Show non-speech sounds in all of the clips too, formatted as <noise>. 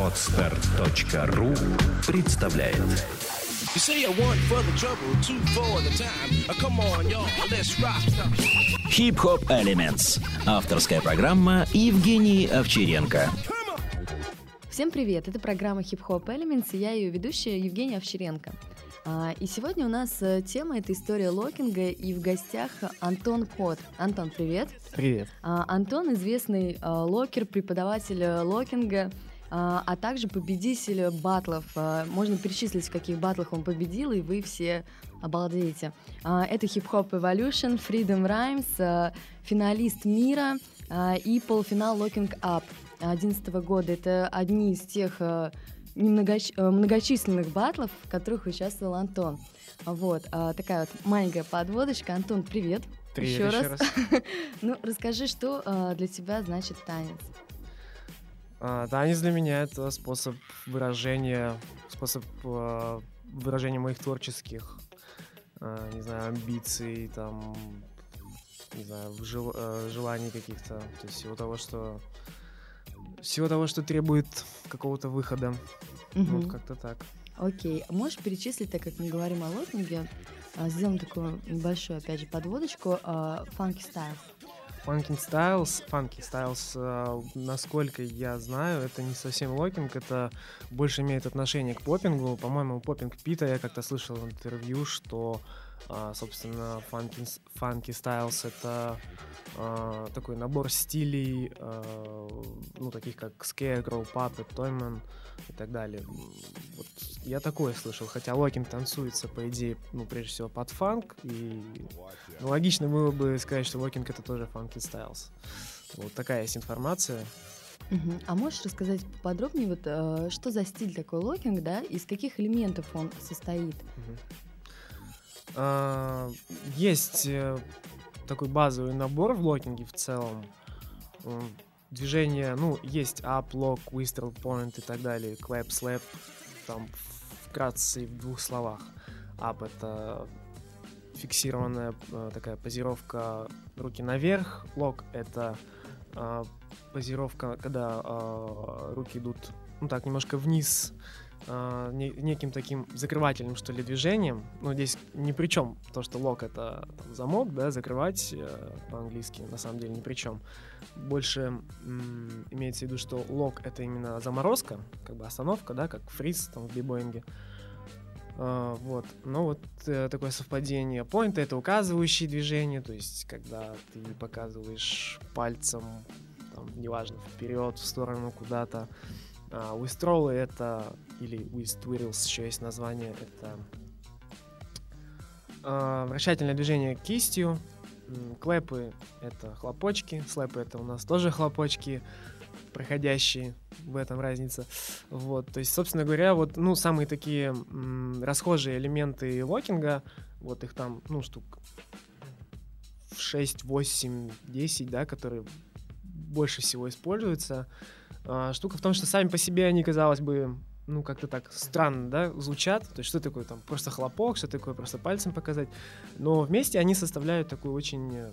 Отстар.ру представляет You say one for the trouble, two for the time. Uh, come on, y'all, let's rock. Хип-хоп Elements. Авторская программа Евгении Овчаренко. Всем привет! Это программа Hip Hop Elements, и я ее ведущая Евгения Овчаренко. А, И сегодня у нас э, тема — это история локинга, и в гостях Антон Кот. Антон, привет! Привет. А, Антон — известный а, локер, преподаватель э, локинга, а также победитель батлов. Можно перечислить, в каких батлах он победил, и вы все обалдеете. Это Hip Hop Evolution, Freedom Rhymes, финалист мира и полуфинал Locking Up 2011 года. Это одни из тех а, немногоч- э, многочисленных батлов, в которых участвовал Антон. Вот, а, такая вот маленькая подводочка. Антон, привет. Привет Еще еще раз. раз. <laughs> Ну, расскажи, что а, для тебя значит танец. А, Танец для меня это способ выражения, способ выражения моих творческих, не знаю, амбиций, там, не знаю, жел- э, желаний каких-то, то есть всего того, что всего того, что требует какого-то выхода. Мгм. Вот как-то так. Окей, а можешь перечислить, так как мы говорим о локинге, а, сделаем такую небольшую, опять же, подводочку, а, funky style. Funky Styles, Funky Styles, э, насколько я знаю, это не совсем локинг, это больше имеет отношение к попингу. По-моему, Popin Pete а я как-то слышал в интервью, что, а, собственно, Funky, с- Funky Styles это а, такой набор стилей, а, ну, таких как Scarecrow, Puppet, Toyman и так далее. Вот я такое слышал, хотя локинг танцуется, по идее, ну, прежде всего, под фанк, и ну, логично было бы сказать, что локинг это тоже Funky Styles. Вот такая есть информация. А можешь рассказать подробнее, вот, а, что за стиль такой локинг, да, из каких элементов он состоит? Мгм. А, Есть э, такой базовый набор в локинге в целом. М, Движения, ну, есть up, lock, wrist roll, point и так далее, clap, slap, там вкратце и в двух словах. Up — это фиксированная э, такая позировка руки наверх, lock — это а, позировка, когда руки идут, ну так, немножко вниз, не- неким таким закрывательным, что ли, движением. Ну, здесь ни при чем то, что лок — это там, замок, да, закрывать э, по-английски, на самом деле ни при чем. Больше м, имеется в виду, что лок — это именно заморозка, как бы остановка, да, как фриз там в бибоинге. А, вот, но вот э, такое совпадение. Point — это указывающие движения, то есть когда ты показываешь пальцем, там, неважно, вперед, в сторону куда-то. А, withdrawal — это, или twirls еще есть название, это а, вращательное движение кистью. Клэпы — это хлопочки, слэпы — это у нас тоже хлопочки, проходящие, в этом разница. Вот, то есть, собственно говоря, вот, ну, самые такие м, расхожие элементы локинга, вот их там, ну, штук в 6, 8, 10, да, которые больше всего используются. А, штука в том, что сами по себе они, казалось бы, ну, как-то так странно, да, звучат. То есть, что такое там просто хлопок, что такое просто пальцем показать. Но вместе они составляют такую очень э,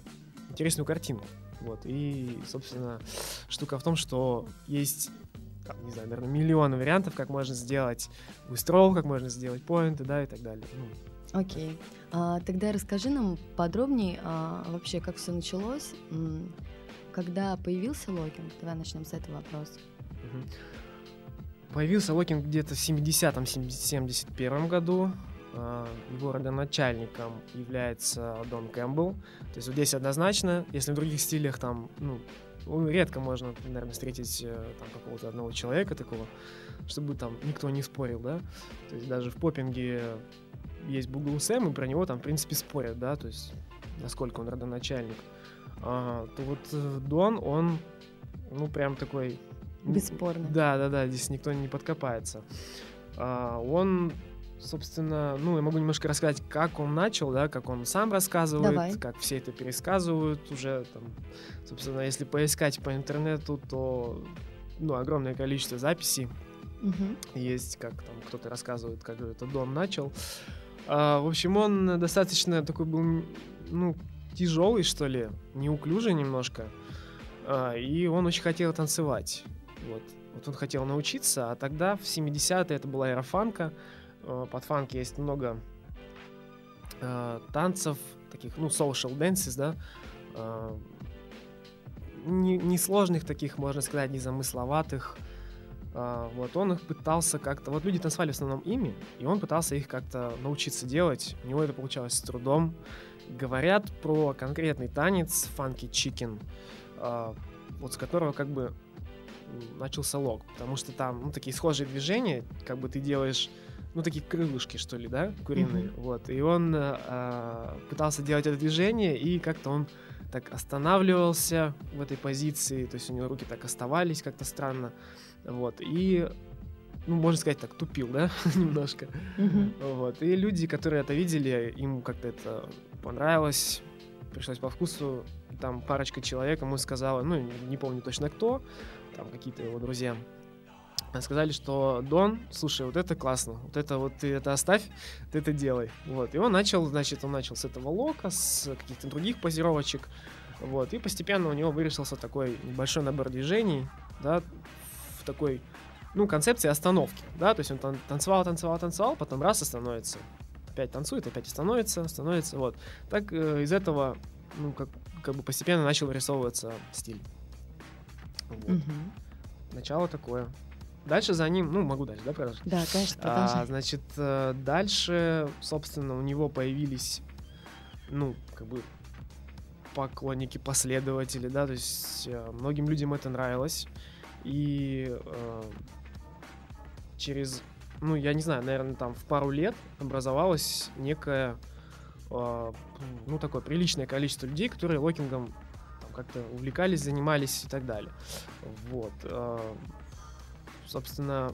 интересную картинку. Вот, и, собственно, штука в том, что есть, там, не знаю, наверное, миллионы вариантов, как можно сделать wrist roll, как можно сделать point ы, да, и так далее. Ну, Окей. А, тогда расскажи нам подробнее а, вообще, как все началось, когда появился локинг. Давай начнем с этого вопроса. Появился локинг где-то в 70-71 году. А, Его родоначальником является Дон Кэмпбелл. То есть вот здесь однозначно, если в других стилях там, ну, редко можно, наверное, встретить э, там какого-то одного человека такого, чтобы там никто не спорил, да. То есть даже в попинге есть Бугл Сэм, и про него там, в принципе, спорят, да, то есть насколько он родоначальник. А, то вот э, Дон, он, ну, прям такой... Бесспорно. Да, да, да, здесь никто не подкопается. А, он, собственно, ну, я могу немножко рассказать, как он начал, да, как он сам рассказывает, Давай. как все это пересказывают уже, там, собственно, если поискать по интернету, то, ну, огромное количество записей Мгм. есть, как там кто-то рассказывает, как это Дон начал. А, в общем, он достаточно такой был, ну, тяжелый, что ли, неуклюжий немножко. а, и он очень хотел танцевать. Вот. вот он хотел научиться, а тогда в 70-е это была эра а, Под фанки есть много э, танцев, таких, ну, social dances, да, э, несложных не таких, можно сказать, незамысловатых. Э, вот он их пытался как-то... Вот люди танцевали в основном ими, и он пытался их как-то научиться делать. У него это получалось с трудом. Говорят про конкретный танец Funky Chicken, э, вот с которого как бы начался лог, потому что там ну, такие схожие движения, как бы ты делаешь ну, такие крылышки, что ли, да, куриные, mm-hmm. вот, и он э, пытался делать это движение, и как-то он так останавливался в этой позиции, то есть у него руки так оставались как-то странно, вот, и, ну, можно сказать так, тупил, да, <laughs> немножко, mm-hmm. вот, и люди, которые это видели, им как-то это понравилось, пришлось по вкусу, там парочка человек ему сказала, ну, не помню точно кто, там какие-то его друзья, сказали, что Дон, слушай, вот это классно, вот это вот ты это оставь, ты это делай. Вот. И он начал, значит, он начал с этого лока, с каких-то других позировочек. Вот. И постепенно у него вырисовался такой небольшой набор движений, да, в такой, ну, концепции остановки, да, то есть он тан- танцевал, танцевал, танцевал, потом раз остановится, опять танцует, опять остановится, становится, вот. Так э, из этого, ну, как, как бы постепенно начал вырисовываться стиль. Вот. Угу. Начало такое. Дальше за ним, ну, могу дальше, да, продолжить? Да, конечно, продолжай. А, значит, э, дальше, собственно, у него появились, ну, как бы поклонники, последователи, да, то есть э, многим людям это нравилось. И э, через, ну, я не знаю, наверное, там в пару лет образовалось некое, э, ну, такое приличное количество людей, которые локингом как-то увлекались, занимались и так далее. Вот. Э, собственно,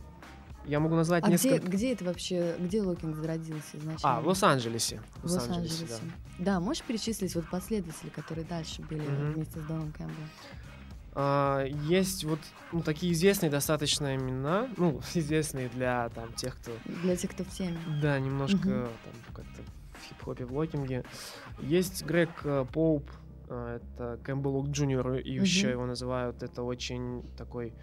я могу назвать а несколько... где, где это вообще, где Локинг зародился изначально? А, в Лос-Анджелесе. В Лос-Анджелесе, да. Да, можешь перечислить вот последователи, которые дальше были mm-hmm. вместе с Доном Кэмпбеллом? А, есть вот ну, такие известные достаточно имена, ну, <laughs> известные для там тех, кто... Для тех, кто в теме. Да, немножко mm-hmm. там как-то в хип-хопе, в локинге. Есть Грег э, Поуп, э, это Campbell Junior, и mm-hmm. еще его называют, это очень такой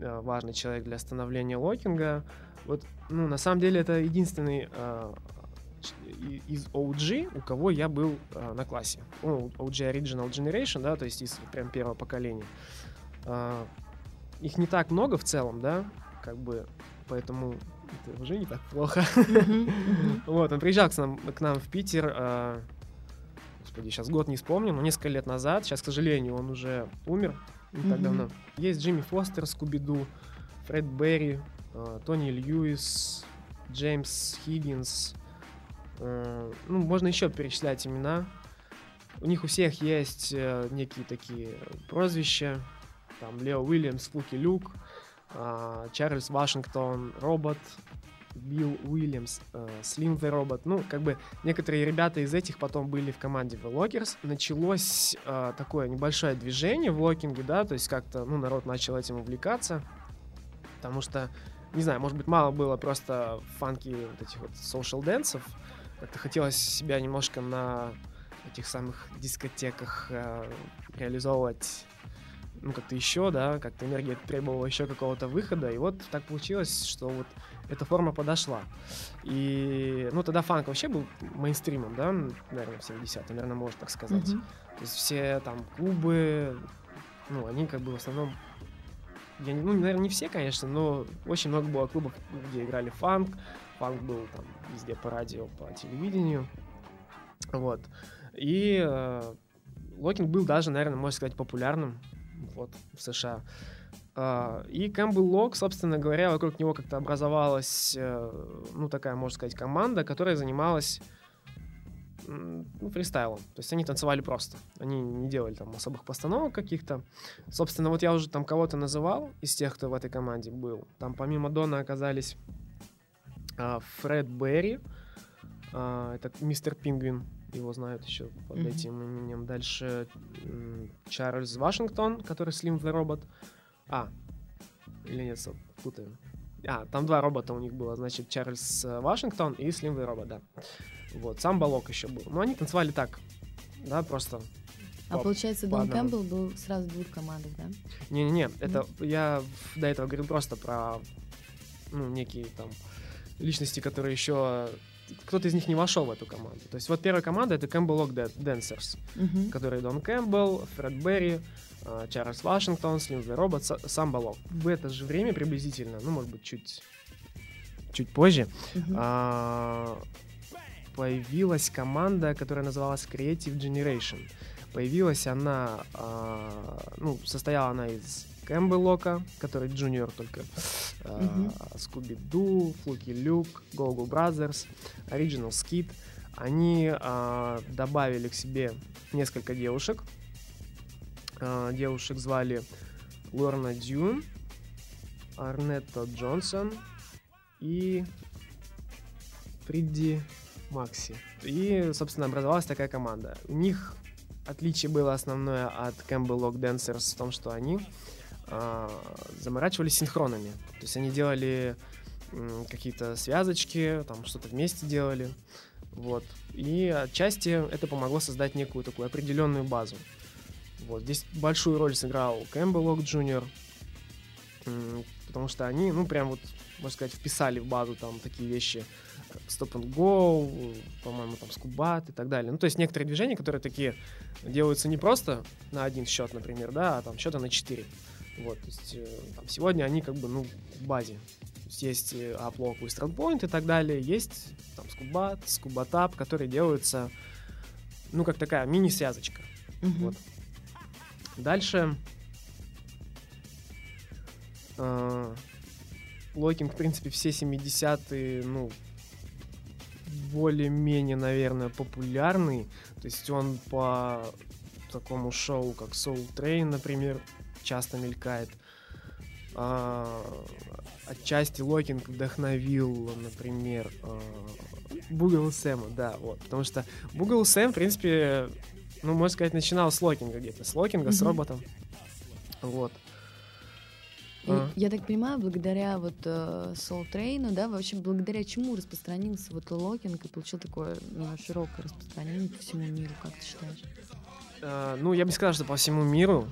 Э, важный человек для становления локинга. Вот, ну, на самом деле, это единственный из OG, у кого я был э, на классе. Ну, OG Original Generation, да, то есть из прям первого поколения. Э, их не так много в целом, да, как бы, поэтому это уже не так плохо. <laughs> Вот, он приезжал к нам, к нам в Питер, э, господи, сейчас год не вспомню, но несколько лет назад. Сейчас, к сожалению, он уже умер, не так давно. Есть Джимми Фостер, Скуби-Ду, Фред Берри, э, Тони Льюис, Джеймс Хиггинс. Э, ну, можно еще перечислять имена. У них у всех есть э, некие такие прозвища. Там Лео Уильямс, Фуки Люк, э, Чарльз Вашингтон, Робот, Билл Уильямс, э, Slim the Robot. Ну, как бы некоторые ребята из этих потом были в команде The Lockers. Началось э, такое небольшое движение в локинге, да, то есть как-то, ну, народ начал этим увлекаться, потому что, не знаю, может быть, мало было просто фанки вот этих вот social дэнсов, как-то хотелось себя немножко на этих самых дискотеках э, реализовывать ну, как-то еще, да, как-то энергия требовала еще какого-то выхода, и вот так получилось, что вот эта форма подошла. И, ну, тогда фанк вообще был мейнстримом, да, наверное, в 70-е, наверное, можно так сказать. Mm-hmm. То есть все там клубы, ну, они как бы в основном я, ну, наверное, не все, конечно, но очень много было клубов, где играли фанк. Фанк был там везде по радио, по телевидению. Вот. И э, локинг был даже, наверное, можно сказать, популярным вот, в США. А, и Campbellock, собственно говоря, вокруг него как-то образовалась, э, ну, такая, можно сказать, команда, которая занималась ну, фристайлом. То есть они танцевали просто. Они не делали там особых постановок каких-то. Собственно, вот я уже там кого-то называл из тех, кто в этой команде был. Там помимо Дона оказались Фред Берри, а, это мистер Пингвин, его знают еще под mm-hmm. этим именем. Дальше Чарльз Вашингтон, который Slim the Robot. А, или нет, путаю. А, там два робота у них было, значит, Чарльз э, Вашингтон и Slim the Robot, да. Вот, сам Балок еще был. Но они танцевали так, да, просто А по- получается, по Дон. Кэмпбелл был сразу в двух командах, да? Не-не-не, это я в- до этого говорил просто про ну, некие там личности, которые еще кто-то из них не вошел в эту команду. То есть вот первая команда это Campbellock Dancers, Мгм. которые Дон Кэмпбелл, Фред Берри, а, Чарльз Вашингтон, Slim the Robot, Са- Самбо Лок. В это же время приблизительно, ну, может быть, чуть, чуть позже, а, появилась команда, которая называлась Creative Generation. Появилась она, а, ну, состояла она из Campbellock а, который junior только, а, Мгм. Скуби Ду, Флуки Люк, Go-Go Brothers, Original Skid. Они а, добавили к себе несколько девушек. А, девушек звали Лорна Дюн, Арнетта Джонсон и Фридди Макси. И, собственно, образовалась такая команда. У них отличие было основное от Campbell Lock Dancers в том, что они заморачивались синхронами. То есть они делали какие-то связочки, там что-то вместе делали. Вот. И отчасти это помогло создать некую такую определенную базу. Вот. Здесь большую роль сыграл Lock Jr., м, потому что они, ну, прям вот, можно сказать, вписали в базу там такие вещи, как Stop and Go, по-моему, там Скубат и так далее. Ну, то есть некоторые движения, которые такие делаются не просто на один счет, например, да, а там счета на 4. Вот, то есть э, там, сегодня они как бы, ну, в базе. То есть есть э, Uplock, Western Point и так далее, есть там Скубат, Скубатап, которые делаются, ну, как такая мини-связочка. Мгм. Вот. Дальше. э, Локинг, в принципе, все 70-е, ну, более-менее, наверное, популярный. То есть он по такому шоу, как Soul Train, например, часто мелькает. А, отчасти Локинг вдохновил, например, Boogaloo Sam а, да, вот. Потому что Boogaloo Sam, в принципе, ну, можно сказать, начинал с Локинга где-то. С Локинга, с Мгм. роботом. Вот. И А. Я так понимаю, благодаря вот э, Soul Train, да, вообще благодаря чему распространился вот локинг и получил такое ну, широкое распространение по всему миру, как ты считаешь? А, ну, я бы не сказал, что по всему миру.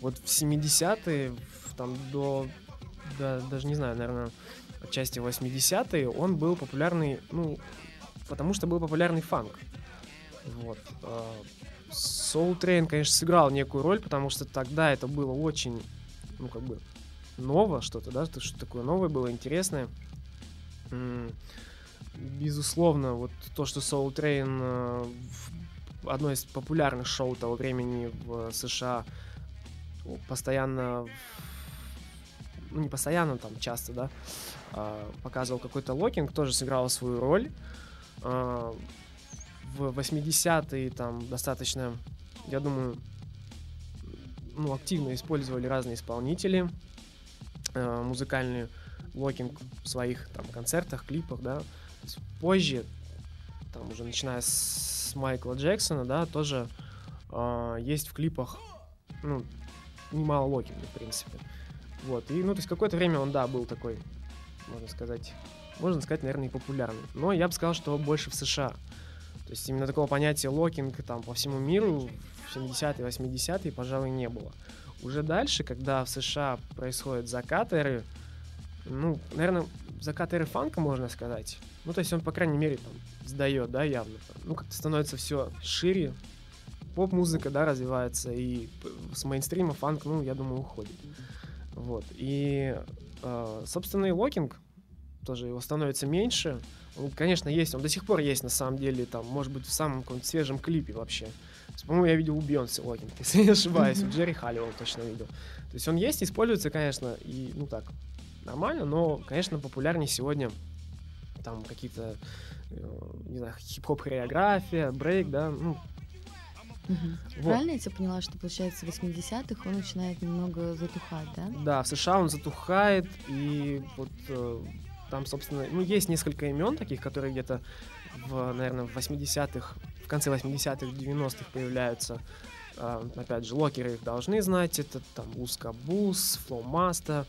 Вот в 70-е, в- там до, до- даже не знаю, наверное, отчасти 80-е, он был популярный, ну, потому что был популярный фанк. Вот. А, Soul Train, конечно, сыграл некую роль, потому что тогда это было очень, ну, как бы, ново что-то, да, что такое новое было, интересное. Безусловно, вот то, что Soul Train э, одно из популярных шоу того времени в США о, постоянно, ну не постоянно, там часто, да, а, показывал какой-то локинг, тоже сыграл свою роль. А, В 80-е там достаточно, я думаю, ну, активно использовали разные исполнители э, музыкальный локинг в своих там концертах, клипах, да. Позже, там уже начиная с Майкла Джексона, да, тоже э, есть в клипах, ну, немало локинга, в принципе. Вот, и, ну, то есть какое-то время он, да, был такой, можно сказать, можно сказать, наверное, и популярный. Но я бы сказал, что больше в США. То есть именно такого понятия локинг там по всему миру в 70-е, 80-е, пожалуй, не было. Уже дальше, когда в США происходят закат эры, ну, наверное, закат эры фанка, можно сказать. Ну, то есть он, по крайней мере, там, сдает, да, явно. Ну, как-то становится все шире. Поп-музыка, да, развивается, и с мейнстрима фанк, ну, я думаю, уходит. Вот. И, э, собственно, и локинг тоже его становится меньше. Он, конечно, есть, он до сих пор есть, на самом деле, там, может быть, в самом каком-то свежем клипе вообще. По-моему, я видел у Бейонсе локинг, <laughs> если не ошибаюсь, у Джерри Халливелл точно видел. То есть он есть, используется, конечно, и, ну так, нормально, но, конечно, популярнее сегодня там какие-то, э, не знаю, хип-хоп хореография, брейк, да, ну, Мгм. вот. Правильно я тебя поняла, что получается в 80-х он начинает немного затухать, да? Да, в США он затухает, и вот э, там, собственно, ну, есть несколько имен таких, которые где-то в, наверное, в 80-х, в конце 80-х, 90-х появляются. А, опять же, локеры их должны знать. Это там Ускабус, Flomaster,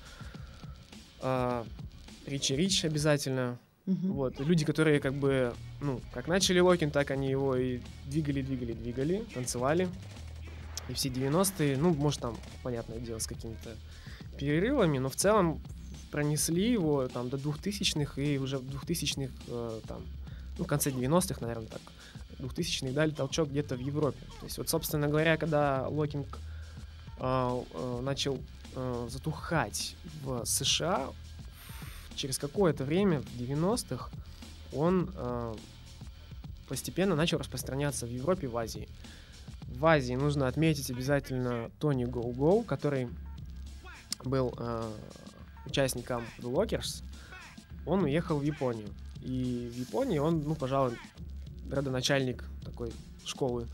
а, Ричи Рич обязательно. Мгм. Вот, люди, которые как бы, ну, как начали локинг, так они его и двигали, двигали, двигали, танцевали. и все 90-е, ну, может, там, понятное дело, с какими-то перерывами, но в целом пронесли его там до 2000-х, и уже в 2000-х, э, там, ну, в конце 90-х, наверное, так, 2000-х дали толчок где-то в Европе. То есть вот, собственно говоря, когда локинг э, э, начал э, затухать в США, через какое-то время, в 90-х, он э, постепенно начал распространяться в Европе и в Азии. В Азии нужно отметить обязательно Тони Гоу Гоу, который был э, участником The Lockers. Он уехал в Японию. И в Японии он, ну, пожалуй, родоначальник такой школы.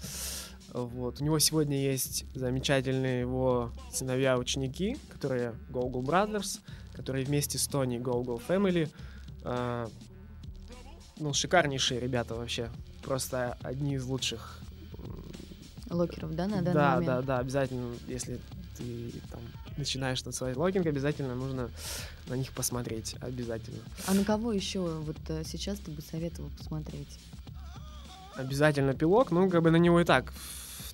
Вот. У него сегодня есть замечательные его сыновья-ученики, которые Go Go Brothers, которые вместе с Тони Go Go Family. Э, ну, шикарнейшие ребята вообще. Просто одни из лучших. Локеров, да, на данный да, момент? да, да, обязательно, если ты там начинаешь танцевать локинг, обязательно нужно на них посмотреть, обязательно. А на кого еще вот э, сейчас ты бы советовал посмотреть? Обязательно P-Lock, ну, как бы на него и так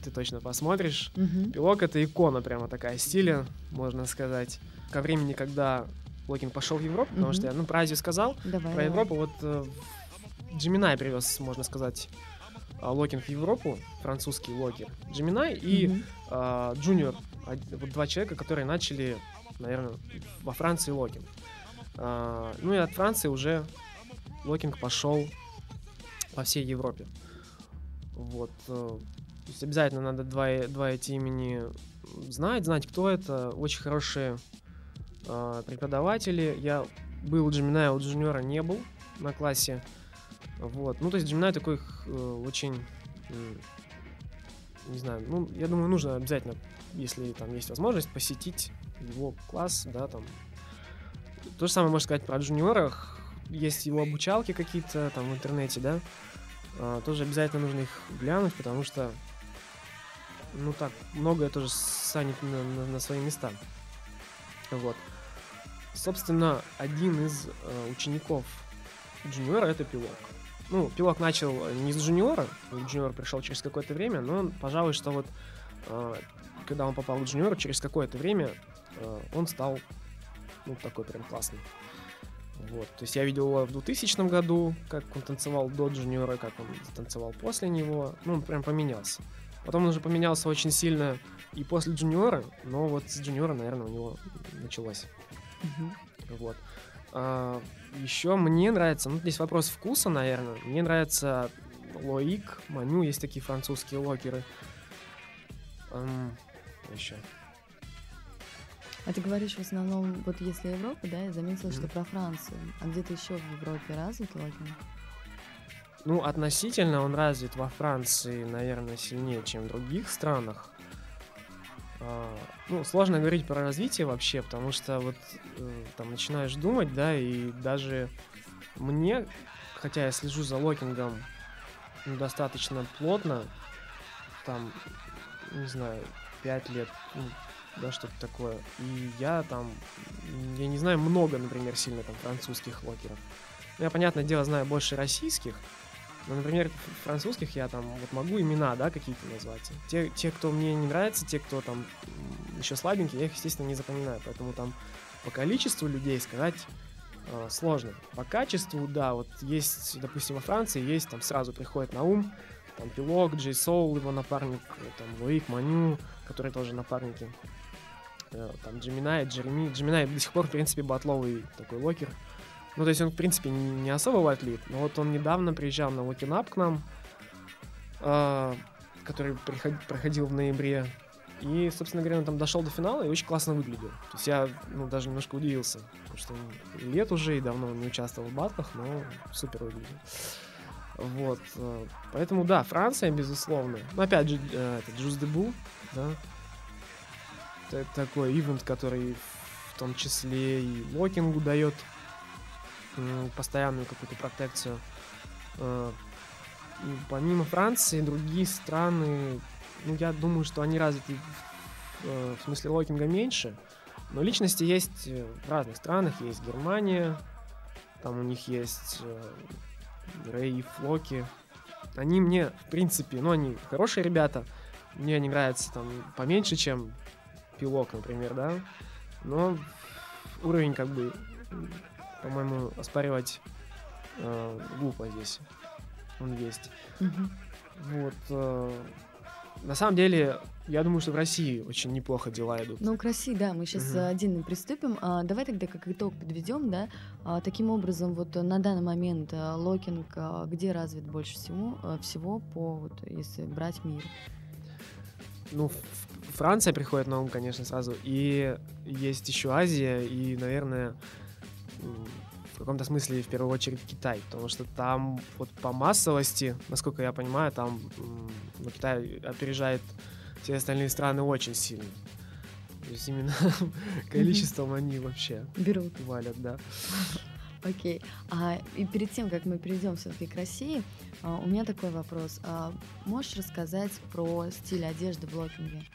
ты точно посмотришь. Мгм. P-Lock — это икона прямо такая стиля, можно сказать. Ко времени, когда локинг пошел в Европу, потому что я, ну, про Азию сказал, Давай, про давай. Европу вот э, Gemini привез, можно сказать, а, локинг в Европу, французский локер. Gemini и Мгм. а, Junior, вот два человека, которые начали, наверное, во Франции локинг. А, ну и от Франции уже локинг пошел по всей Европе. Вот. э, То есть обязательно надо два, э- два эти имени знать, знать, кто это. Очень хорошие а, преподаватели. Я был у Gemini, у Junior 'а не был на классе. Вот. Ну, то есть Gemini такой э, очень м, не знаю, ну, я думаю, нужно обязательно, если там есть возможность, посетить его класс, да, там. То же самое можно сказать про джуниорах. Есть его обучалки какие-то там в интернете, да. А, тоже обязательно нужно их глянуть, потому что, ну так, многое тоже станет на, на- на свои места. Вот. Собственно, один из э, учеников джуниора это пилок. Ну, пилок начал не с джуниора, джуниор пришел через какое-то время, но пожалуй, что вот э, когда он попал в джуниор, через какое-то время э, он стал ну, такой прям классный. Вот. То есть я видел его в 2000 году, как он танцевал до джуниора, как он танцевал после него. Ну, он прям поменялся. Потом он уже поменялся очень сильно и после джуниора, но вот с джуниора, наверное, у него началось. Мгм. Вот. еще мне нравится, ну, здесь вопрос вкуса, наверное. Мне нравится Лоик, Маню, есть такие французские локеры. Эм, еще. А ты говоришь в основном, вот если Европа, да, я заметила, что Мгм. про Францию. А где-то еще в Европе развит локинг? Ну, относительно он развит во Франции, наверное, сильнее, чем в других странах. А, ну, сложно говорить про развитие вообще, потому что вот э, там начинаешь думать, да, и даже мне, хотя я слежу за локингом ну, достаточно плотно, там, не знаю, пять лет, ну, да, что-то такое. И я там, я не знаю много, например, сильно там французских локеров. Ну, Я, понятное дело, знаю больше российских, но, например, французских я там вот могу имена, да, какие-то назвать. Те, те, кто мне не нравится, те, кто там еще слабенькие, я их, естественно, не запоминаю. Поэтому там по количеству людей сказать э, сложно. По качеству, да, вот есть, допустим, во Франции есть, там сразу приходит на ум, там P-Lock, Jay Soul, его напарник, э, там Лоик Маню, которые тоже напарники. Э, Там Gemini, Джереми. Gemini до сих пор, в принципе, батловый такой локер. Ну, то есть он, в принципе, не, особо атлет, но вот он недавно приезжал на Lockin' Up к нам, а, который приход- проходил в ноябре. И, собственно говоря, он там дошел до финала и очень классно выглядел. То есть я ну, даже немножко удивился, потому что лет уже и давно не участвовал в батлах, но супер выглядел. Вот. э, Поэтому, да, Франция, безусловно. Но опять же, э, это Джуз Дебу, да. Это такой ивент, который в том числе и локингу дает постоянную какую-то протекцию. Э, и Помимо Франции, другие страны, ну, я думаю, что они развиты э, в смысле локинга меньше, но личности есть э, в разных странах. Есть Германия, там у них есть э, Рэй и Флоки. Они мне, в принципе, ну, они хорошие ребята, мне они нравятся там поменьше, чем пилок, например, да. Но уровень, как бы, по-моему, оспаривать э, глупо здесь. Он есть. Мгм. Вот. э, на самом деле, я думаю, что в России очень неплохо дела идут. Ну, к России, да, мы сейчас Мгм. отдельно приступим. А, давай тогда как итог подведем, да. А, таким образом, вот э, на данный момент а, локинг а, где развит больше всего, а, всего по, вот, если брать мир? Ну, Франция приходит на ум, конечно, сразу. И есть еще Азия, и, наверное, в каком-то смысле в первую очередь Китай. Потому что там вот по массовости, насколько я понимаю, там ну, Китай опережает все остальные страны очень сильно. То есть именно <laughs> количеством они вообще Берут. валят, да. Окей. А, и перед тем, как мы перейдем все-таки к России, а, у меня такой вопрос. А, можешь рассказать про стиль одежды в локинге?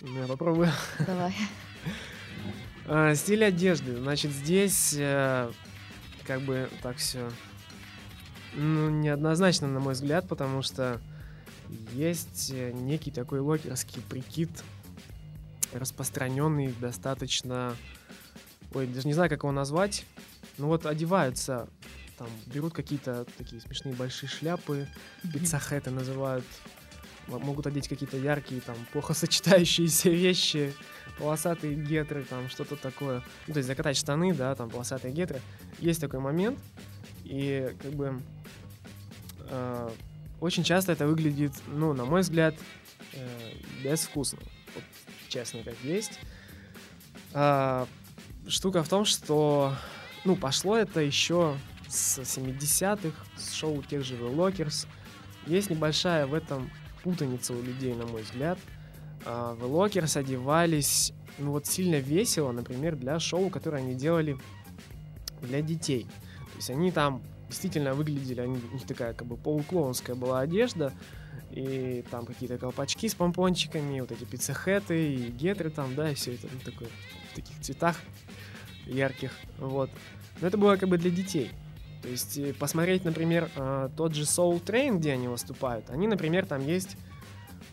Ну, Я попробую. Давай. <laughs> А, Стиль одежды. Значит, здесь э, как бы так все ну, неоднозначно, на мой взгляд, потому что есть э, некий такой локерский прикид, распространенный достаточно... Ой, даже не знаю, как его назвать. Ну вот одеваются, там, берут какие-то такие смешные большие шляпы, пиццахеты называют, могут одеть какие-то яркие, там, плохо сочетающиеся <laughs> вещи, полосатые гетры, там, что-то такое. Ну, то есть закатать штаны, да, там, полосатые гетры. Есть такой момент, и, как бы, э, очень часто это выглядит, ну, на мой взгляд, э, безвкусно. Вот, честно, как есть. А, штука в том, что, ну, пошло это еще с 70-х, с шоу тех же The Lockers. Есть небольшая в этом путаница у людей, на мой взгляд. А, The Lockers одевались, ну, вот сильно весело, например, для шоу, которое они делали для детей. То есть они там действительно выглядели, они, у них такая как бы полуклоунская была одежда, и там какие-то колпачки с помпончиками, вот эти пиццехеты и гетры там, да, и все это ну, такое в таких цветах ярких, вот. Но это было как бы для детей. То есть э, посмотреть, например, э, тот же Soul Train, где они выступают, они, например, там есть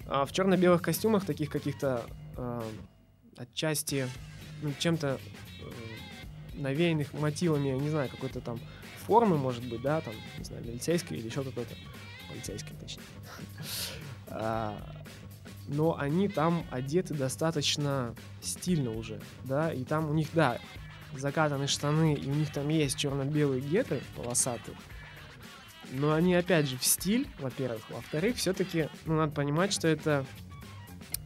а, в черно-белых костюмах, таких каких-то э, отчасти ну, чем-то э, навеянных мотивами, я не знаю, какой-то там формы, может быть, да, там, не знаю, милицейской или еще какой-то, полицейской, точнее. <laughs> А, Но они там одеты достаточно стильно уже, да, и там у них, да, закатаны штаны, и у них там есть черно-белые гетры полосатые, но они, опять же, в стиль, во-первых. Во-вторых, все-таки, ну, надо понимать, что это,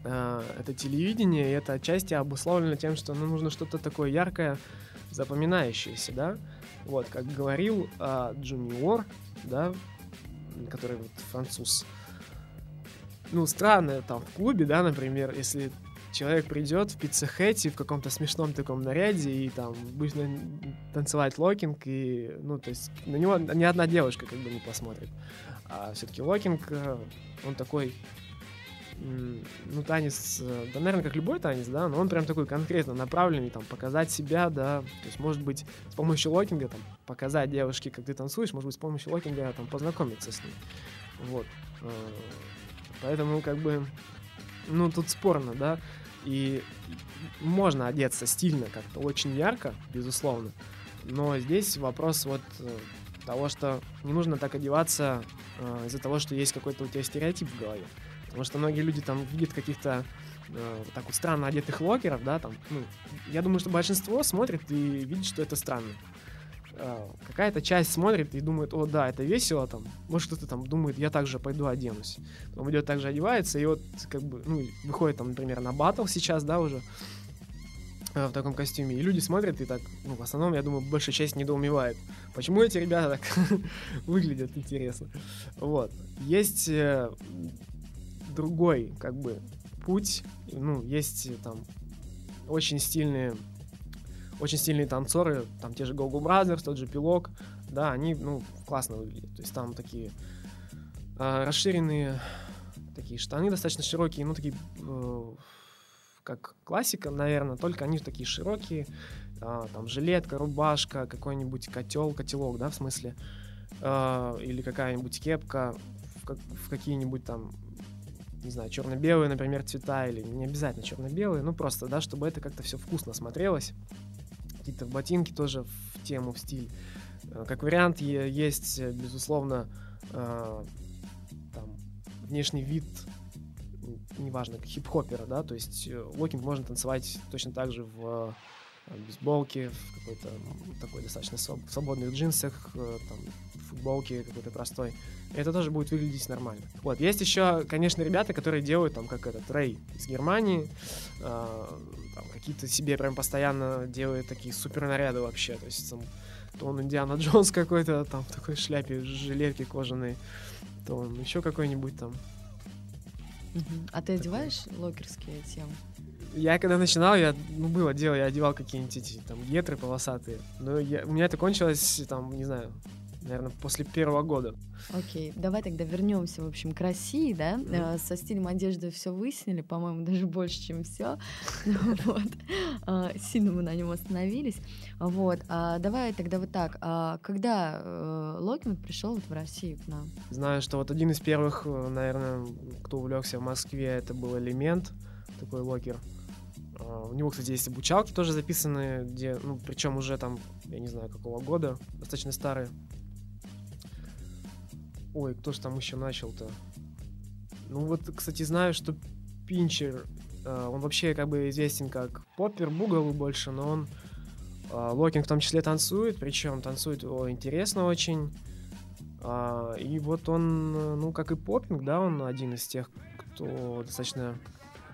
э, это телевидение, и это отчасти обусловлено тем, что ну, нужно что-то такое яркое, запоминающееся, да. Вот, как говорил э, Джуниор, да, который вот француз. Ну, странно, там, в клубе, да, например, если человек придет в пиццехете в каком-то смешном таком наряде и там будет танцевать локинг, и, ну, то есть на него ни одна девушка как бы не посмотрит. А все-таки локинг, э, он такой, ну, танец, э, да, наверное, как любой танец, да, но он прям такой конкретно направленный, там, показать себя, да, то есть, может быть, с помощью локинга, там, показать девушке, как ты танцуешь, может быть, с помощью локинга, там, познакомиться с ней. Вот. Э, Поэтому, как бы, ну, тут спорно, да, и можно одеться стильно, как-то очень ярко, безусловно, но здесь вопрос вот э, того, что не нужно так одеваться э, из-за того, что есть какой-то у тебя стереотип в голове. Потому что многие люди там видят каких-то э, так вот странно одетых локеров, да, там, ну, я думаю, что большинство смотрит и видит, что это странно. А, Какая-то часть смотрит и думает, о, да, это весело, там, может кто-то там думает, я также пойду оденусь. Он идет также одевается, и вот, как бы, ну, выходит там, например, на батл сейчас, да, уже, э, в таком костюме, и люди смотрят и так, ну, в основном, я думаю, большая часть недоумевает, почему эти ребята так <laughs> выглядят интересно. Вот. Есть э, другой, как бы, путь, ну, есть э, там очень стильные очень стильные танцоры, там те же Go Go Brothers, тот же Пилок, да, они, ну, классно выглядят. То есть там такие а, расширенные такие штаны достаточно широкие, ну, такие, э, как классика, наверное, только они такие широкие, а, там жилетка, рубашка, какой-нибудь котел, котелок, да, в смысле, а, или какая-нибудь кепка, в, как- в какие-нибудь там не знаю, черно-белые, например, цвета, или не обязательно черно-белые, ну просто, да, чтобы это как-то все вкусно смотрелось. Какие-то ботинки тоже в тему, в стиль. Э, Как вариант есть, э, безусловно, э, там, внешний вид, неважно, хип-хопера, да, то есть локинг можно танцевать точно так же в э, бейсболке, в какой-то м, такой достаточно своб- свободных джинсах, э, там, футболке какой-то простой. Это тоже будет выглядеть нормально. Вот, есть еще, конечно, ребята, которые делают, там, как этот Рэй из Германии, э, там, какие-то себе прям постоянно делают такие супер наряды вообще, то есть там, то он Индиана Джонс какой-то, там, в такой шляпе, жилетке кожаной, то он еще какой-нибудь там. А ты одеваешь локерские темы? Я когда начинал, я, ну, было дело, я одевал какие-нибудь эти, там, гетры полосатые, но я, у меня это кончилось, там, не знаю, наверное, после первого года. Окей, давай тогда вернемся, в общем, к России, да? Э, Со стилем одежды все выяснили, по-моему, даже больше, чем все. <laughs> Вот. А, Сильно мы на нем остановились. Вот. А Давай тогда вот так. А Когда э, Локинг пришел вот в Россию к нам? Знаю, что вот один из первых, э, наверное, кто увлекся в Москве, это был Элемент, такой локер. А, У него, кстати, есть обучалки тоже записаны, где, ну, причем уже там, я не знаю, какого года, достаточно старые. Ой, кто же там еще начал-то? Ну вот, кстати, знаю, что Пинчер, э, он вообще как бы известен как поппер, boogaloo больше, но он э, локинг в том числе танцует, причем танцует его интересно очень. А, и вот он, ну, как и поппинг, да, он один из тех, кто достаточно,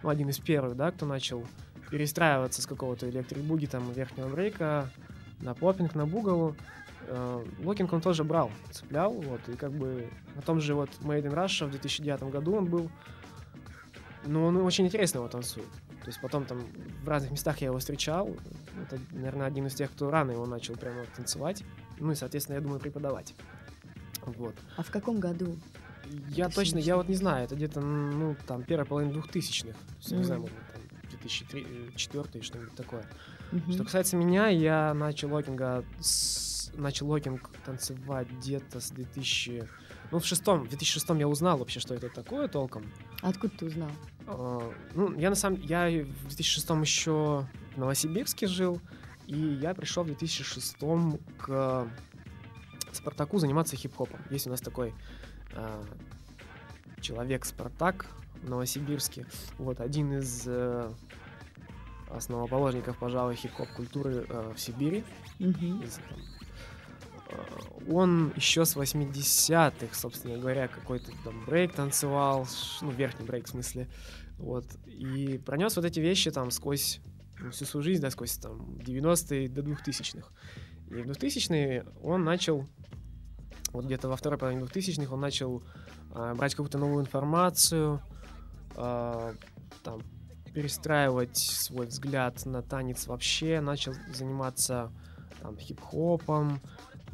ну, один из первых, да, кто начал перестраиваться с какого-то электрик-буги, там, верхнего брейка на поппинг, на бугалу. Э, Локинг он тоже брал, цеплял, вот, и как бы на том же вот Made in Russia в 2009 году он был, ну, он очень интересно его танцует. То есть потом там в разных местах я его встречал. Это, наверное, один из тех, кто рано его начал прямо танцевать. Ну и, соответственно, я думаю, преподавать. Вот. А в каком году? Я точно, я вот не знаю, это где-то, ну, там, первая половина двухтысячных. Я не знаю, может, 2004 что-нибудь такое. Мгм. Что касается меня, я начал локинга с- начал локинг танцевать где-то с 2000... Ну, в шестом, в 2006 я узнал вообще, что это такое толком. Откуда ты узнал? А, Ну, я на самом... Я в 2006 еще в Новосибирске жил, и я пришел в 2006 к Спартаку заниматься хип-хопом. Есть у нас такой а, человек Спартак в Новосибирске. Вот, один из э, основоположников, пожалуй, хип-хоп культуры э, в Сибири. Мгм. Из, э, он еще с 80-х, собственно говоря, какой-то там брейк танцевал, ну, верхний брейк в смысле, вот, и пронес вот эти вещи там сквозь ну, всю свою жизнь, да, сквозь там 90-е до 2000-х. И в 2000-е он начал, вот где-то во второй половине 2000-х он начал а, брать какую-то новую информацию, а, там, перестраивать свой взгляд на танец вообще, начал заниматься там хип-хопом,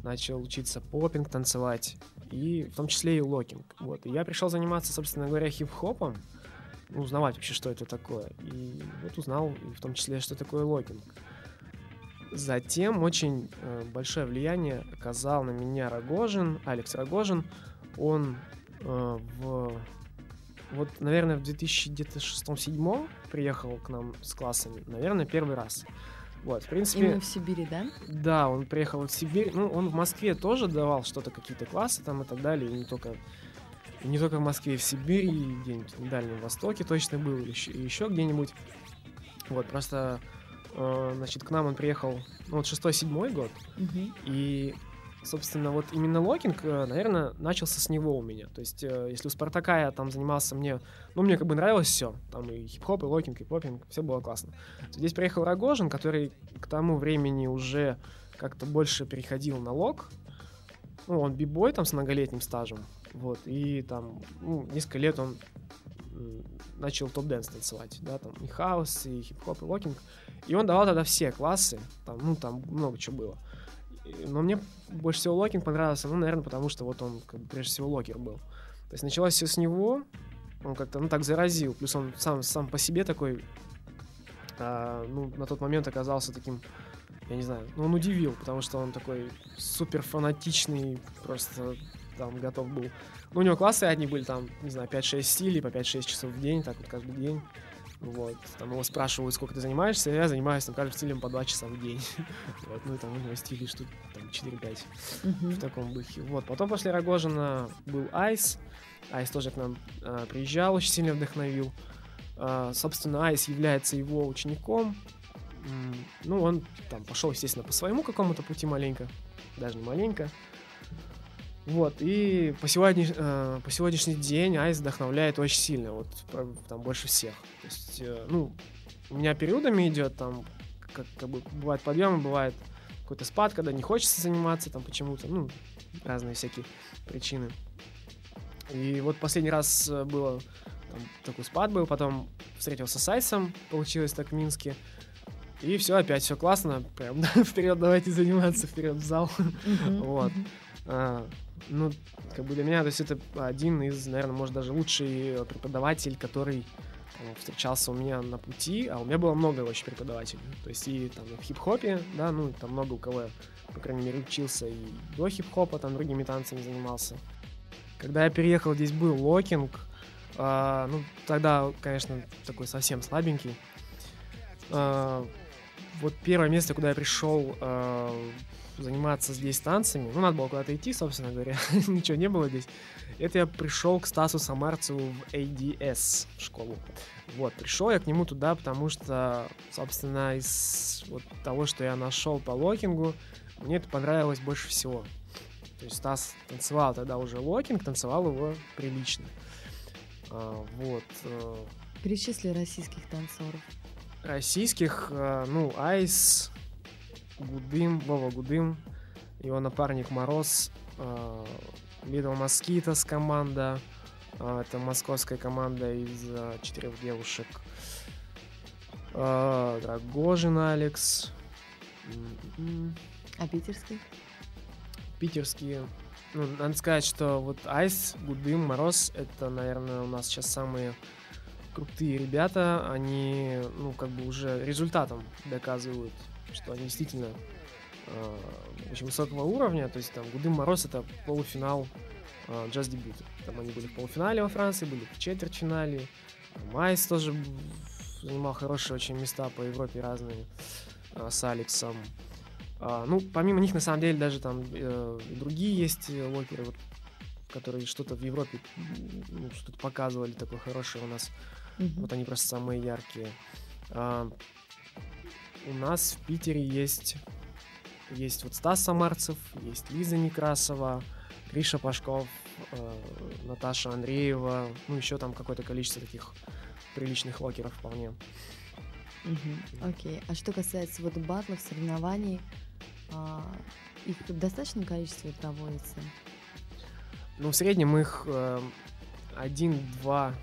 начал учиться попинг танцевать, и в том числе и локинг. Вот. И я пришел заниматься, собственно говоря, хип-хопом, ну, узнавать вообще, что это такое. И вот узнал, и в том числе, что такое локинг. Затем очень э, большое влияние оказал на меня Рогожин, Алекс Рогожин. Он э, в вот, наверное, в 2006-2007 приехал к нам с классами, наверное, первый раз. Вот, в принципе, Именно в Сибири, да? да, он приехал в Сибирь. Ну, он в Москве тоже давал что-то, какие-то классы там и так далее. И не только, и не только в Москве, и в Сибири, и где-нибудь на Дальнем Востоке точно был, или еще, еще где-нибудь. Вот, просто, э, значит, к нам он приехал, ну, вот шестой-седьмой год. Мгм. И, собственно, вот именно локинг, э, наверное, начался с него у меня. То есть, э, если у Спартака я там занимался, мне, ну, мне как бы нравилось все. Там и хип-хоп, и локинг, и попинг, все было классно. Здесь приехал Рогожин, который к тому времени уже как-то больше переходил на лок. Ну, он би-бой там с многолетним стажем. Вот, и там, ну, несколько лет он начал top dance танцевать, да, там и хаус, и хип-хоп, и локинг. И он давал тогда все классы, там, ну, там много чего было. Но мне больше всего локинг понравился, ну, наверное, потому что вот он, как бы, прежде всего, локер был. То есть началось все с него, он как-то, ну, так заразил. Плюс он сам, сам по себе такой, а, ну, на тот момент оказался таким, я не знаю, ну, он удивил, потому что он такой супер фанатичный, просто там готов был. Ну, у него классы одни были там, не знаю, 5-6 стилей по 5-6 часов в день, так вот каждый день. Вот, там его спрашивают, сколько ты занимаешься, я занимаюсь там каждым стилем по 2 часа в день. <laughs> вот, ну и там у него стилей штук там 4-5 Мгм. в таком духе. Вот, потом после Рогожина был Айс. Айс тоже к нам а, приезжал, очень сильно вдохновил. А, собственно, Айс является его учеником. Ну, он там пошел, естественно, по своему какому-то пути маленько, даже не маленько. Вот, и по, сегодня, э, по сегодняшний день Айс вдохновляет очень сильно, вот там больше всех. То есть, э, ну, у меня периодами идет там, как, как бы бывает подъемы, бывает какой-то спад, когда не хочется заниматься там почему-то, ну, разные всякие причины. И вот последний раз э, было там, такой спад был, потом встретился с Айсом, получилось так в Минске. И все, опять все классно, прям <laughs> вперед давайте заниматься, вперед в зал. Мгм. <laughs> Вот. А, ну, как бы для меня, то есть это один из, наверное, может даже лучший э, преподаватель, который там, встречался у меня на пути, а у меня было много очень преподавателей. То есть и там в хип-хопе, да, ну, там много у кого я, по крайней мере, учился и до хип-хопа, там другими танцами занимался. Когда я переехал, здесь был локинг, а, ну, тогда, конечно, такой совсем слабенький. А, вот первое место, куда я пришел а, заниматься здесь танцами, ну, надо было куда-то идти, собственно говоря, <laughs> ничего не было здесь. Это я пришел к Стасу Самарцеву в ADS школу. Вот, пришел я к нему туда, потому что, собственно, из вот того, что я нашел по локингу, мне это понравилось больше всего. То есть Стас танцевал тогда уже локинг, танцевал его прилично. А, вот. э, Перечисли российских танцоров. российских, э, ну, Айс, Гудым, Вова Гудым, его напарник Мороз, э, Little Mosquitoes команда, э, это московская команда из э, четырех девушек, э, Драгожин Алекс, А питерских? питерские. Ну, надо сказать, что вот Айс, Гудым, Мороз, это, наверное, у нас сейчас самые крутые ребята. Они, ну, как бы уже результатом доказывают, что они действительно э, очень высокого уровня. То есть там Гудым, Мороз это полуфинал э, джаз дебюта. Там они были в полуфинале во Франции, были в четвертьфинале. Там Айс тоже занимал хорошие очень места по Европе разные э, с Алексом. А, ну, помимо них, на самом деле, даже там э, другие есть э, локеры, вот, которые что-то в Европе ну, что-то показывали такое хорошее у нас. Мгм. Вот они просто самые яркие. А, у нас в Питере есть есть вот Стас Самарцев, есть Лиза Некрасова, Гриша Пашков, э, Наташа Андреева, ну еще там какое-то количество таких приличных локеров вполне. Мгм. Окей. А что касается вот батлов, соревнований, а, их в достаточном количестве проводится? Ну, в среднем их э, один-два.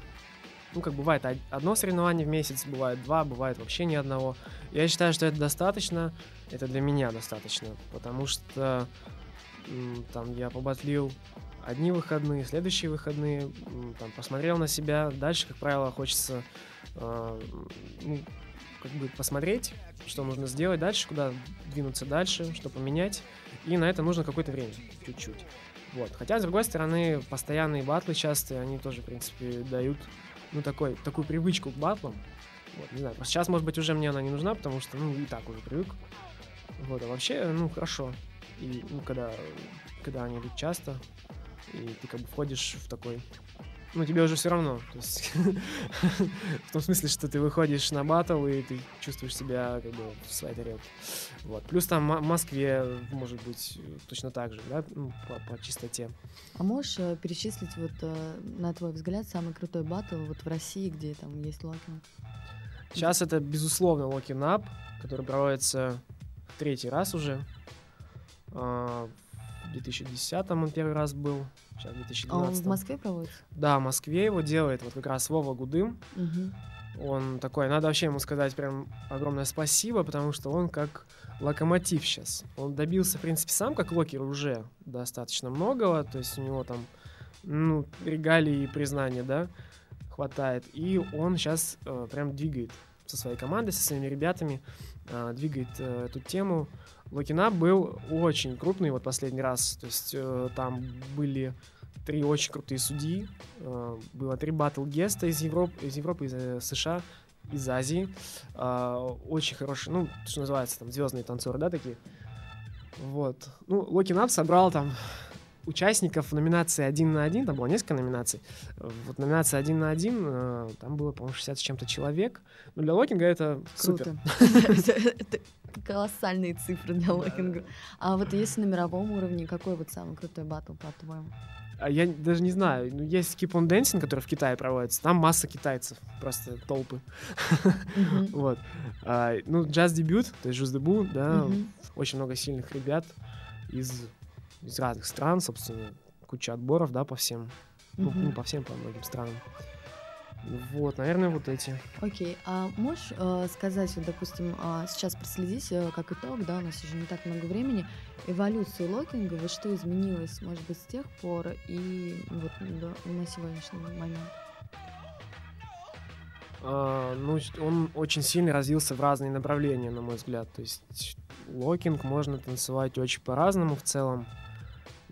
Ну, как бывает, од- одно соревнование в месяц, бывает два, бывает вообще ни одного. Я считаю, что это достаточно, это для меня достаточно, потому что там я побатлил одни выходные, следующие выходные, там посмотрел на себя. Дальше, как правило, хочется э, ну, как бы посмотреть, что нужно сделать дальше, куда двинуться дальше, что поменять. И на это нужно какое-то время, чуть-чуть. Вот. Хотя, с другой стороны, постоянные батлы частые, они тоже, в принципе, дают ну, такой, такую привычку к батлам. Вот, не знаю, сейчас, может быть, уже мне она не нужна, потому что, ну, и так уже привык. Вот, а вообще, ну, хорошо. И, ну, когда, когда они идут часто, и ты как бы входишь в такой... Ну, тебе уже все равно. То есть, <laughs> в том смысле, что ты выходишь на батл, и ты чувствуешь себя как бы в своей тарелке. Вот. Плюс там в Москве, может быть, точно так же, да, ну, по, по частоте. А можешь э, перечислить вот, э, на твой взгляд, самый крутой батл вот в России, где там есть локинг? Сейчас это, безусловно, Up, который проводится третий раз уже. А, 2010 он первый раз был, сейчас в А он 2012. в Москве проводится? Да, в Москве его делает вот как раз Вова Гудым. Мгм. Он такой, надо вообще ему сказать прям огромное спасибо, потому что он как локомотив сейчас. Он добился, в принципе, сам как локер уже достаточно многого, то есть у него там, ну, регалии и признания, да, хватает. И он сейчас прям двигает со своей командой, со своими ребятами. Э, двигает э, эту тему. Локинап был очень крупный вот последний раз. То есть э, там были три очень крутые судьи. Э, было три батл геста из Европы, из Европы, из э, США, из Азии. Э, очень хорошие, ну, что называется, там, звездные танцоры, да, такие. Вот. Ну, Локинап собрал там участников в номинации один на один, там было несколько номинаций. Вот номинация один на один, э, там было, по-моему, 60 с чем-то человек. Ну, для локинга это. Круто. <laughs> Это колоссальные цифры для локинга. А вот если на мировом уровне, какой вот самый крутой батл, по-твоему? А я даже не знаю. Ну, есть Keep on Dancing, который в Китае проводится. Там масса китайцев, просто толпы. <laughs> Вот. А, ну, джаз-дебют, то есть Жуз Дебу, да, очень много сильных ребят из, из разных стран, собственно, куча отборов, да, по всем, ну, Мгм. не по всем, по многим странам. Вот, наверное, вот эти. Окей, а можешь э, сказать, вот, допустим, а, сейчас проследить э, как итог, да, у нас уже не так много времени, эволюцию локинга, вот что изменилось, может быть, с тех пор и вот до- на сегодняшний момент? А, ну, он очень сильно развился в разные направления, на мой взгляд. То есть локинг можно танцевать очень по-разному в целом.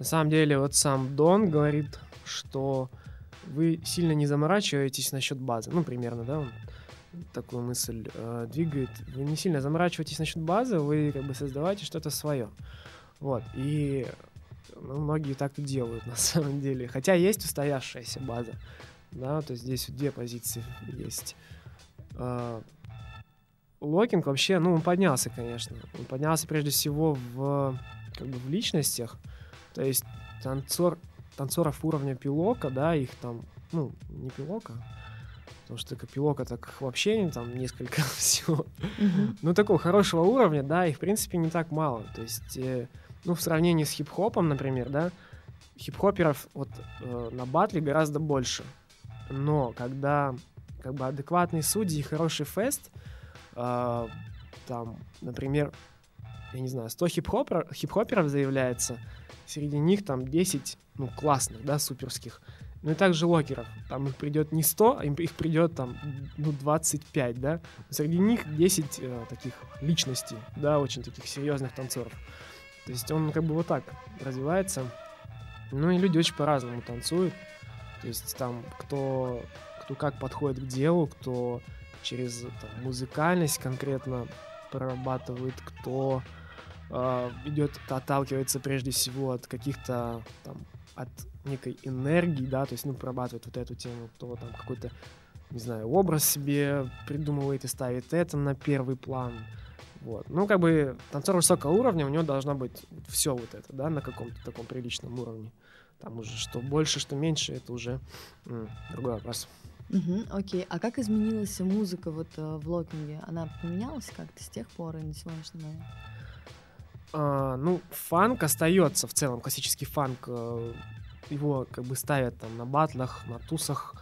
На самом деле, вот сам Дон говорит, что вы сильно не заморачиваетесь насчет базы. Ну, примерно, да, он такую мысль э, двигает. Вы не сильно заморачиваетесь насчет базы, вы как бы создаваете что-то свое. Вот. И ну, многие так и делают <laughs> на самом деле. Хотя есть устоявшаяся база. Да, то есть здесь две позиции есть. А, Локинг вообще, ну, он поднялся, конечно. Он поднялся прежде всего в, как бы, в личностях. То есть танцор, танцоров уровня пилока, да, их там, ну, не пилока, потому что пилока, так вообще там несколько <laughs> всего. Мгм. Ну, такого хорошего уровня, да, их, в принципе, не так мало. То есть, э, ну, в сравнении с хип-хопом, например, да, хип-хоперов вот э, на батле гораздо больше. Но когда как бы адекватные судьи и хороший фест, э, там, например, я не знаю, 100 хип-хопер, хип-хоперов заявляется, среди них там 10, ну, классных, да, суперских. Ну и также локеров. Там их придет не 100, а их придет там, ну, 25, да. Среди них 10 э, таких личностей, да, очень таких серьезных танцоров. То есть он как бы вот так развивается. Ну и люди очень по-разному танцуют. То есть там кто, кто как подходит к делу, кто через там, музыкальность конкретно прорабатывает, кто идет, отталкивается прежде всего от каких-то там от некой энергии, да, то есть, ну, прорабатывает вот эту тему, кто там какой-то, не знаю, образ себе придумывает и ставит это на первый план. Вот. Ну, как бы танцор высокого уровня, у него должно быть все вот это, да, на каком-то таком приличном уровне. Там уже что больше, что меньше, это уже м, другой вопрос. Мгм, Окей, а как изменилась музыка вот э, в локинге? Она поменялась как-то с тех пор и на сегодняшний момент? А, ну, фанк остается в целом, классический фанк. э, Его как бы ставят там на батлах, на тусах.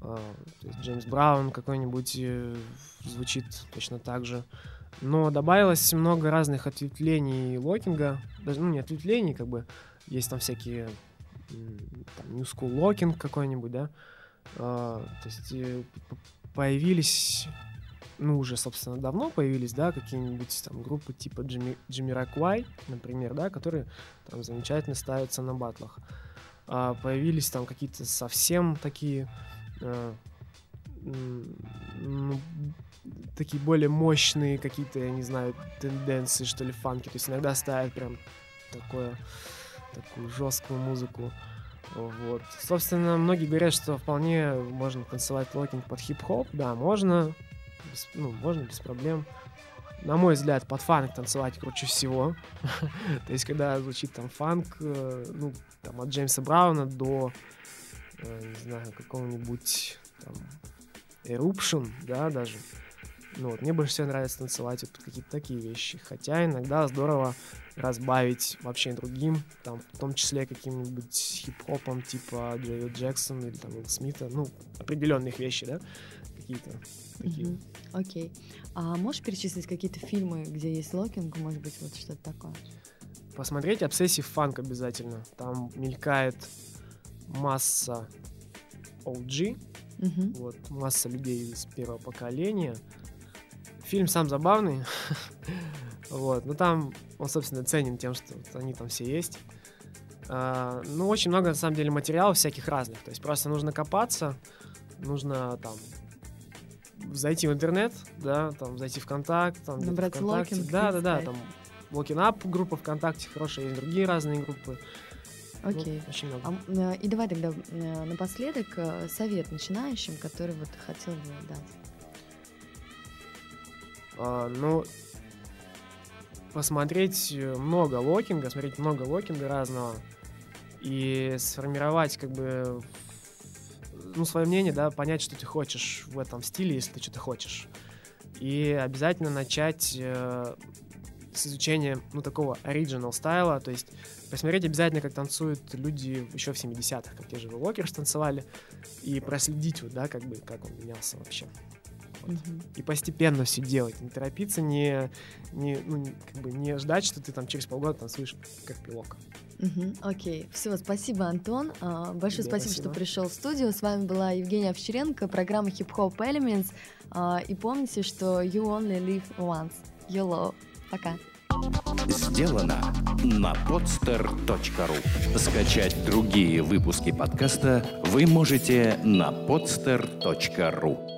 а, то есть Джеймс Браун какой-нибудь э, звучит точно так же. Но добавилось много разных ответвлений локинга. Даже, ну, не ответвлений, как бы. Есть там всякие там, New School Locking какой-нибудь, да. А, то есть э, появились ну, уже, собственно, давно появились, да, какие-нибудь там группы типа Джимми, Джимми Раквай, например, да, которые там замечательно ставятся на батлах. А появились там какие-то совсем такие, э, ну, такие более мощные какие-то, я не знаю, тенденции, что ли, фанки. То есть иногда ставят прям такое, такую жесткую музыку. Вот. Собственно, многие говорят, что вполне можно танцевать локинг под хип-хоп. Да, можно. Без- ну, можно без проблем. На мой взгляд, под фанк танцевать круче всего. <laughs> То есть, когда звучит там фанк, э, ну, там, от Джеймса Брауна до, э, не знаю, какого-нибудь там Eruption, да, даже. Ну, вот, мне больше всего нравится танцевать вот какие-то такие вещи. Хотя иногда здорово разбавить вообще другим, там, в том числе каким-нибудь хип-хопом типа Джейо Джексон или там Смита, ну, определенных вещи, да, какие-то такие. Окей. А можешь перечислить какие-то фильмы, где есть локинг, может быть, вот что-то такое? Посмотреть Obsessive Funk обязательно. Там мелькает масса OG, Мгм. вот, масса людей из первого поколения. фильм сам забавный. <laughs> вот. Но там он, собственно, ценен тем, что вот они там все есть. А, ну, очень много, на самом деле, материалов всяких разных. То есть просто нужно копаться, нужно там зайти в интернет, да, там зайти в контакт, там Набрать ВКонтакте. локинг, Да, да, да, там Up группа ВКонтакте хорошая, есть другие разные группы. Ну, Окей. очень много. А, э, и давай тогда э, напоследок э, совет начинающим, который вот хотел бы дать. А, ну, посмотреть много локинга, смотреть много локинга разного и сформировать как бы ну, свое мнение, да, понять, что ты хочешь в этом стиле, если ты что-то хочешь. И обязательно начать э, с изучения, ну, такого оригинал стайла, то есть посмотреть обязательно, как танцуют люди еще в 70-х, как те же Локерс танцевали, и проследить, вот, да, как бы, как он менялся вообще. Вот Мгм. и постепенно все делать, не торопиться, не, не, ну, как бы не ждать, что ты там через полгода танцуешь как пилок. Мгм, Окей, все, спасибо, Антон. А, Большое Тебе спасибо, что спасибо. пришел в студию. С вами была Евгения Овчаренко, программа Hip Hop Elements. А, И помните, что you only live once. YOLO. Пока. Сделано на podster.ru Скачать другие выпуски подкаста вы можете на podster.ru